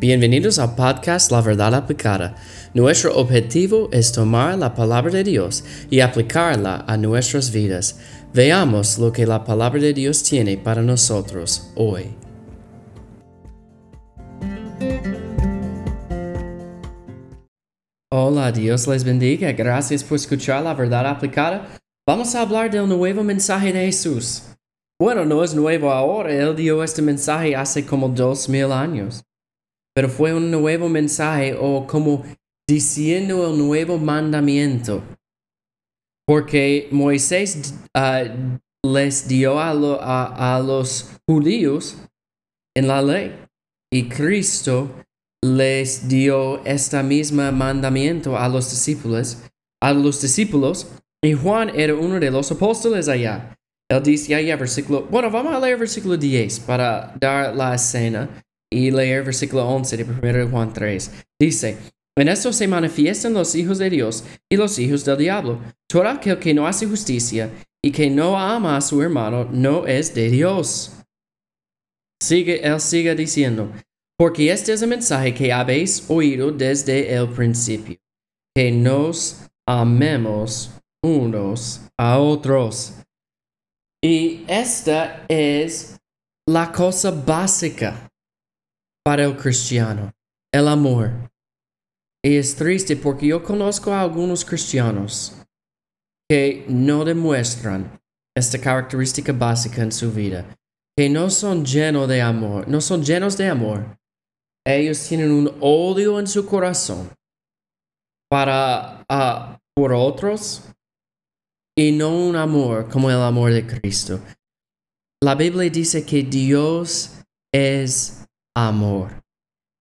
Bienvenidos al podcast La Verdad Aplicada. Nuestro objetivo es tomar la palabra de Dios y aplicarla a nuestras vidas. Veamos lo que la palabra de Dios tiene para nosotros hoy. Hola, Dios les bendiga. Gracias por escuchar la verdad aplicada. Vamos a hablar del nuevo mensaje de Jesús. Bueno, no es nuevo ahora, Él dio este mensaje hace como dos mil años pero fue un nuevo mensaje o como diciendo el nuevo mandamiento. Porque Moisés ah, les dio a, a, los judíos en la ley y Cristo les dio este mismo mandamiento a los discípulos, a los discípulos y Juan era uno de los apóstoles allá. Él dice allá versículo, bueno, vamos a leer versículo 10 para dar la escena y leer versículo 11 de 1 Juan 3. Dice, en esto se manifiestan los hijos de Dios y los hijos del diablo. Todo aquel que no hace justicia y que no ama a su hermano no es de Dios. Sigue, él sigue diciendo, porque este es el mensaje que habéis oído desde el principio, que nos amemos unos a otros. Y esta es la cosa básica para el cristiano, el amor. Y es triste porque yo conozco a algunos cristianos que no demuestran esta característica básica en su vida, que no son llenos de amor, no son llenos de amor. Ellos tienen un odio en su corazón para uh, por otros y no un amor como el amor de Cristo. La Biblia dice que Dios es amor.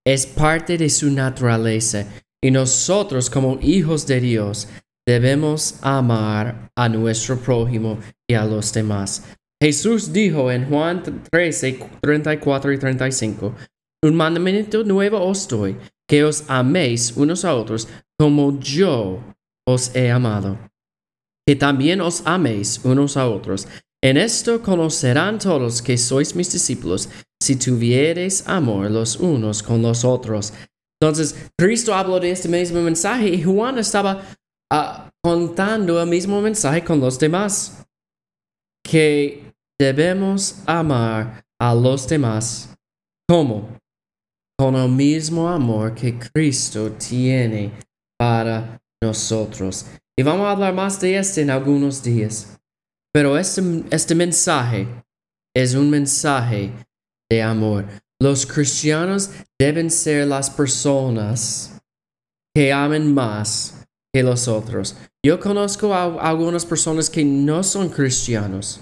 Es parte de su naturaleza y nosotros como hijos de Dios debemos amar a nuestro prójimo y a los demás. Jesús dijo en Juan 13, 34 y 35, un mandamiento nuevo os doy, que os améis unos a otros como yo os he amado. Que también os améis unos a otros. En esto conocerán todos que sois mis discípulos, si tuviereis amor los unos con los otros. Entonces, Cristo habló de este mismo mensaje y Juan estaba ah, contando el mismo mensaje con los demás. Que debemos amar a los demás. ¿Cómo? Con el mismo amor que Cristo tiene para nosotros. Y vamos a hablar más de esto en algunos días. Pero este, este mensaje es un mensaje de amor. Los cristianos deben ser las personas que amen más que los otros. Yo conozco a algunas personas que no son cristianos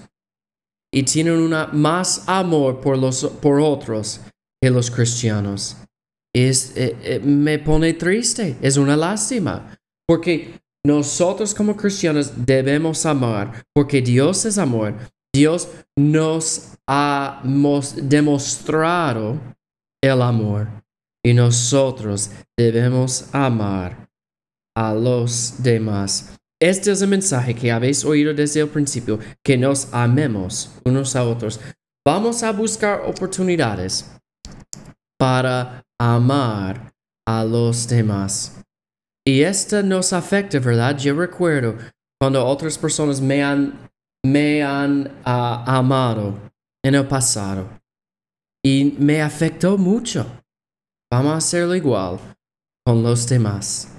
y tienen una, más amor por, los, por otros que los cristianos. Es, eh, eh, me pone triste, es una lástima, porque nosotros como cristianos debemos amar porque Dios es amor. Dios nos ha demostrado el amor y nosotros debemos amar a los demás. Este es el mensaje que habéis oído desde el principio, que nos amemos unos a otros. Vamos a buscar oportunidades para amar a los demás. Y esto nos afecta, ¿verdad? Yo recuerdo cuando otras personas me han, me han ah, amado en el pasado. Y me afectó mucho. Vamos a hacerlo igual con los demás.